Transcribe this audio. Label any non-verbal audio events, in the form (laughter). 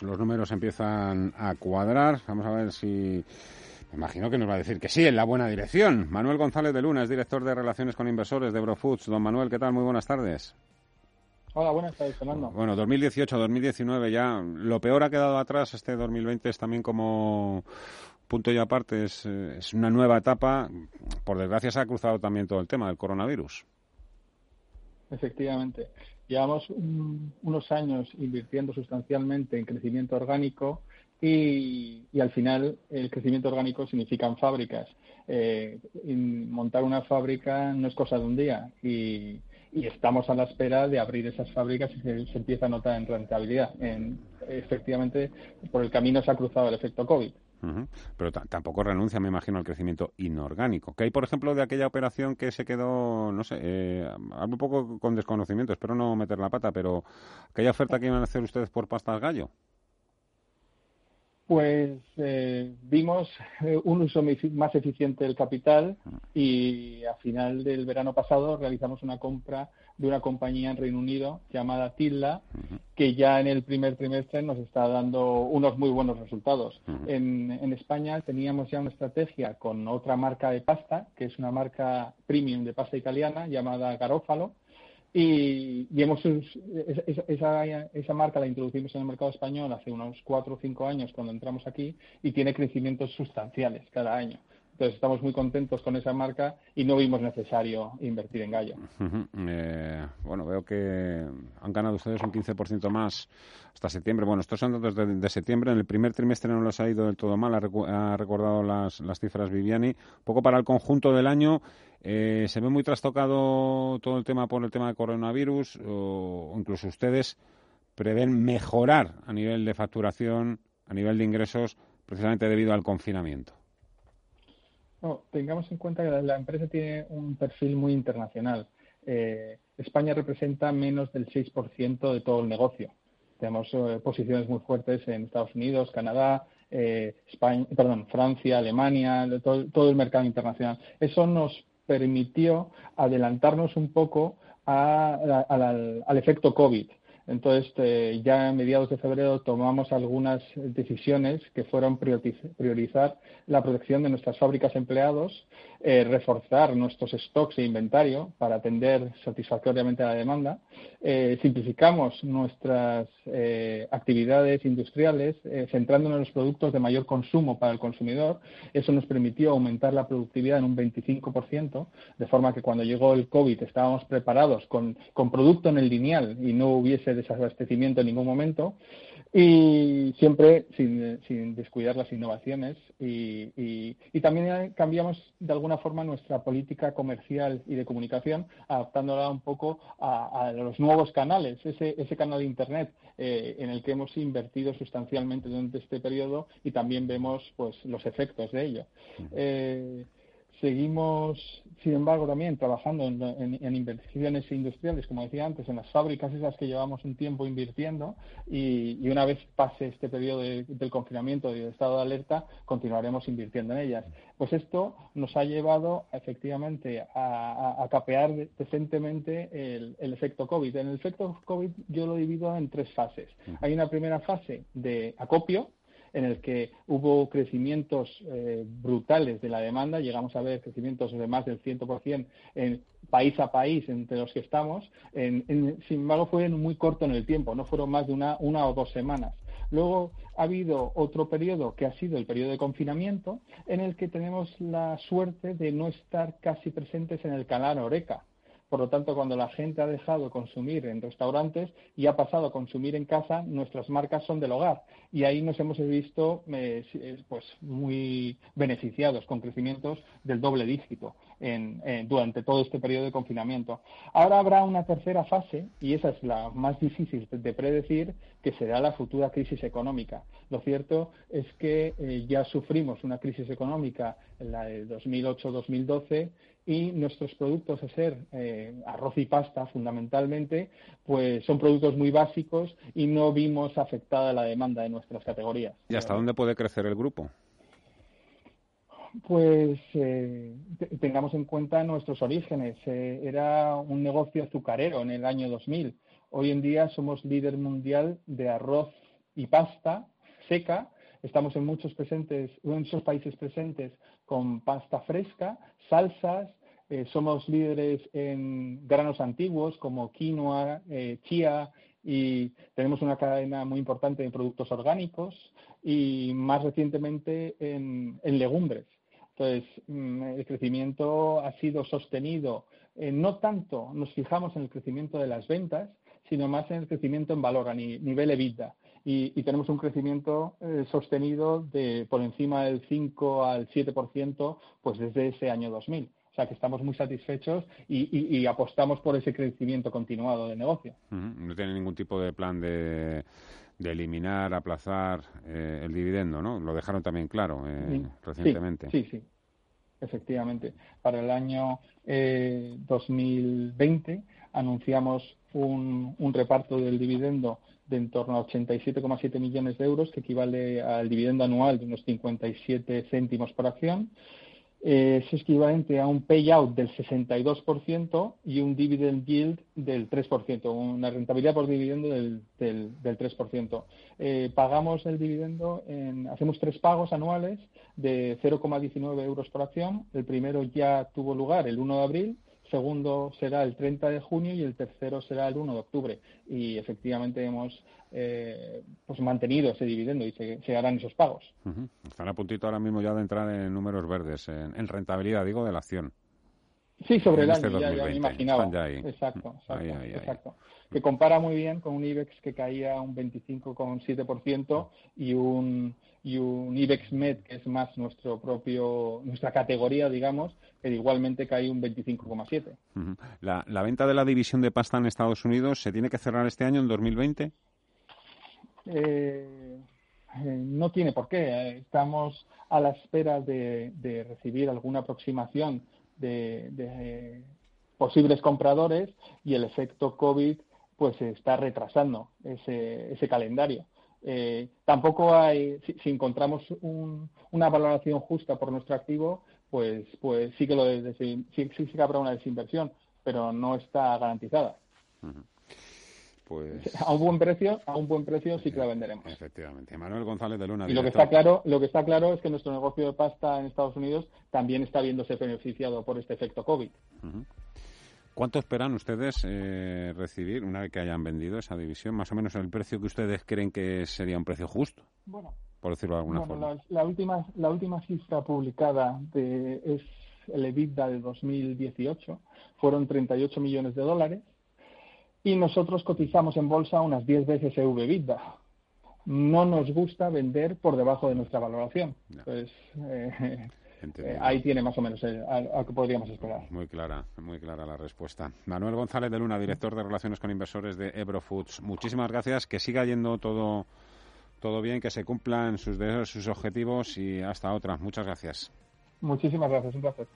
los, los números empiezan a cuadrar. Vamos a ver si... Me imagino que nos va a decir que sí, en la buena dirección. Manuel González de Luna es director de Relaciones con Inversores de Brofoods. Don Manuel, ¿qué tal? Muy buenas tardes. Hola, buenas tardes, Fernando. Bueno, 2018, 2019 ya. Lo peor ha quedado atrás. Este 2020 es también como punto y aparte. Es, es una nueva etapa. Por desgracia se ha cruzado también todo el tema del coronavirus. Efectivamente. Llevamos un, unos años invirtiendo sustancialmente en crecimiento orgánico y, al final el crecimiento orgánico significan fábricas. Eh, montar una fábrica no es cosa de un día y, estamos a la espera de abrir esas fábricas y se, se empieza a notar en rentabilidad. En, efectivamente, por el camino se ha cruzado el efecto COVID. Pero tampoco renuncia, me imagino, al crecimiento inorgánico. ¿Qué hay, por ejemplo, de aquella operación que se quedó, no sé, eh, hablo un poco con desconocimiento, espero no meter la pata, pero aquella oferta que iban a hacer ustedes por pastas gallo? Pues eh, vimos eh, un uso más eficiente del capital y a final del verano pasado realizamos una compra de una compañía en Reino Unido llamada Tilla, que ya en el primer trimestre nos está dando unos muy buenos resultados. En, en, España teníamos ya una estrategia con otra marca de pasta, que es una marca premium de pasta italiana llamada Garofalo, y, hemos esa, esa, esa, marca la introducimos en el mercado español hace unos cuatro o cinco años cuando entramos aquí y tiene crecimientos sustanciales cada año. Entonces estamos muy contentos con esa marca y no vimos necesario invertir en Gallo. Eh, bueno, veo que han ganado ustedes un 15% más hasta septiembre. Bueno, estos son datos de, septiembre. En el primer trimestre no les ha ido del todo mal. Ha, recu ha recordado las, cifras Viviani. Poco para el conjunto del año. Eh, ¿Se ve muy trastocado todo el tema por el tema de coronavirus? O incluso ustedes prevén mejorar a nivel de facturación, a nivel de ingresos, precisamente debido al confinamiento? No, tengamos en cuenta que la empresa tiene un perfil muy internacional. Eh, España representa menos del 6% de todo el negocio. Tenemos eh, posiciones muy fuertes en Estados Unidos, Canadá, eh, perdón, Francia, Alemania, todo, el mercado internacional. Eso nos permitió adelantarnos un poco al efecto COVID. Entonces, eh, ya a mediados de febrero tomamos algunas decisiones que fueron priorizar la protección de nuestras fábricas empleados, eh, reforzar nuestros stocks e inventario para atender satisfactoriamente a la demanda, eh, simplificamos nuestras actividades industriales centrándonos en los productos de mayor consumo para el consumidor. Eso nos permitió aumentar la productividad en un 25%, de forma que cuando llegó el COVID estábamos preparados con, con producto en el lineal y no hubiese desabastecimiento en ningún momento y siempre sin, sin descuidar las innovaciones y, y, y, también cambiamos de alguna forma nuestra política comercial y de comunicación adaptándola un poco a, a los nuevos canales, ese, ese canal de Internet eh, en el que hemos invertido sustancialmente durante este periodo y también vemos pues los efectos de ello. Eh, Seguimos, sin embargo, también trabajando en, en, en, inversiones industriales, como decía antes, en las fábricas esas que llevamos un tiempo invirtiendo y, y una vez pase este periodo de, del confinamiento y del estado de alerta, continuaremos invirtiendo en ellas. Pues esto nos ha llevado efectivamente a, a, a capear decentemente el, el, efecto COVID. En el efecto COVID yo lo divido en tres fases. Hay una primera fase de acopio, en el que hubo crecimientos eh, brutales de la demanda, llegamos a ver crecimientos de más del 100% en país a país entre los que estamos, en, sin embargo fue muy corto en el tiempo, no fueron más de una, una o dos semanas. Luego ha habido otro periodo que ha sido el periodo de confinamiento, en el que tenemos la suerte de no estar casi presentes en el canal Oreca. Por lo tanto, cuando la gente ha dejado de consumir en restaurantes y ha pasado a consumir en casa, nuestras marcas son del hogar. Y ahí nos hemos visto eh, pues, muy beneficiados con crecimientos del doble dígito eh, durante todo este periodo de confinamiento. Ahora habrá una tercera fase, y esa es la más difícil de predecir, que será la futura crisis económica. Lo cierto es que eh, ya sufrimos una crisis económica en la de 2008-2012 y nuestros productos a ser eh, arroz y pasta fundamentalmente, pues son productos muy básicos y no vimos afectada la demanda de nuestras categorías. ¿Y hasta dónde puede crecer el grupo? Pues eh, tengamos en cuenta nuestros orígenes. Eh, era un negocio azucarero en el año 2000. Hoy en día somos líder mundial de arroz y pasta seca. Estamos en muchos presentes, en muchos países presentes con pasta fresca, salsas, eh, somos líderes en granos antiguos como quinoa, chía y tenemos una cadena muy importante de productos orgánicos y más recientemente en, legumbres. Entonces, mm, el crecimiento ha sido sostenido. Eh, no tanto nos fijamos en el crecimiento de las ventas, sino más en el crecimiento en valor a nivel EBITDA. Y, y, tenemos un crecimiento sostenido de por encima del 5 al 7% pues desde ese año 2000. O sea que estamos muy satisfechos y, apostamos por ese crecimiento continuado de negocio. No tiene ningún tipo de plan de, eliminar, aplazar eh, el dividendo, ¿no? Lo dejaron también claro eh, recientemente. Sí, sí, efectivamente. Para el año 2020 eh, anunciamos un, un, reparto del dividendo de en torno a 87,7 millones de euros, que equivale al dividendo anual de unos 57 céntimos por acción eh, es equivalente a un payout del 62% y un dividend yield del 3%, una rentabilidad por dividendo del, del, 3%. Eh, pagamos el dividendo, en, hacemos tres pagos anuales de 0,19 euros por acción. El primero ya tuvo lugar el 1 de abril segundo será el 30 de junio y el tercero será el 1 de octubre. Y efectivamente hemos eh, pues mantenido ese dividendo y se, harán esos pagos. Están a puntito ahora mismo ya de entrar en números verdes, en, rentabilidad, digo, de la acción. Sí, sobre el este año, ya, ya, me imaginaba. Exacto, exacto, exacto. Que compara muy bien con un IBEX que caía un 25,7% y un y un IBEX Med, que es más nuestro propio, nuestra categoría, digamos, que igualmente cae un 25,7. la, ¿La venta de la división de pasta en Estados Unidos se tiene que cerrar este año, en 2020? Eh, eh, no tiene por qué. Estamos a la espera de, recibir alguna aproximación de, posibles compradores y el efecto COVID pues está retrasando ese, ese calendario. Eh, tampoco hay, si, encontramos una valoración justa por nuestro activo, pues, pues sí que lo sí, sí, sí que habrá una desinversión, pero no está garantizada. Pues... (laughs) A un buen precio, a un buen precio sí que la venderemos. Efectivamente. Manuel González de Luna. Y lo que está claro, lo que está claro es que nuestro negocio de pasta en Estados Unidos también está viéndose beneficiado por este efecto COVID. ¿Cuánto esperan ustedes eh, recibir una vez que hayan vendido esa división? Más o menos el precio que ustedes creen que sería un precio justo. Bueno, por decirlo de alguna forma. La, última, la última cifra publicada de, es el EBITDA de 2018. Fueron 38 millones de dólares. Y nosotros cotizamos en bolsa unas 10 veces EV EBITDA. No nos gusta vender por debajo de nuestra valoración. Pues, eh, eh, ahí tiene más o menos eh, a, que podríamos esperar. Muy clara, muy clara la respuesta. Manuel González de Luna, director de Relaciones con Inversores de Ebro Foods. Muchísimas gracias, que siga yendo todo, todo bien, que se cumplan sus deseos, sus objetivos y hasta otra. Muchas gracias. Muchísimas gracias, un placer.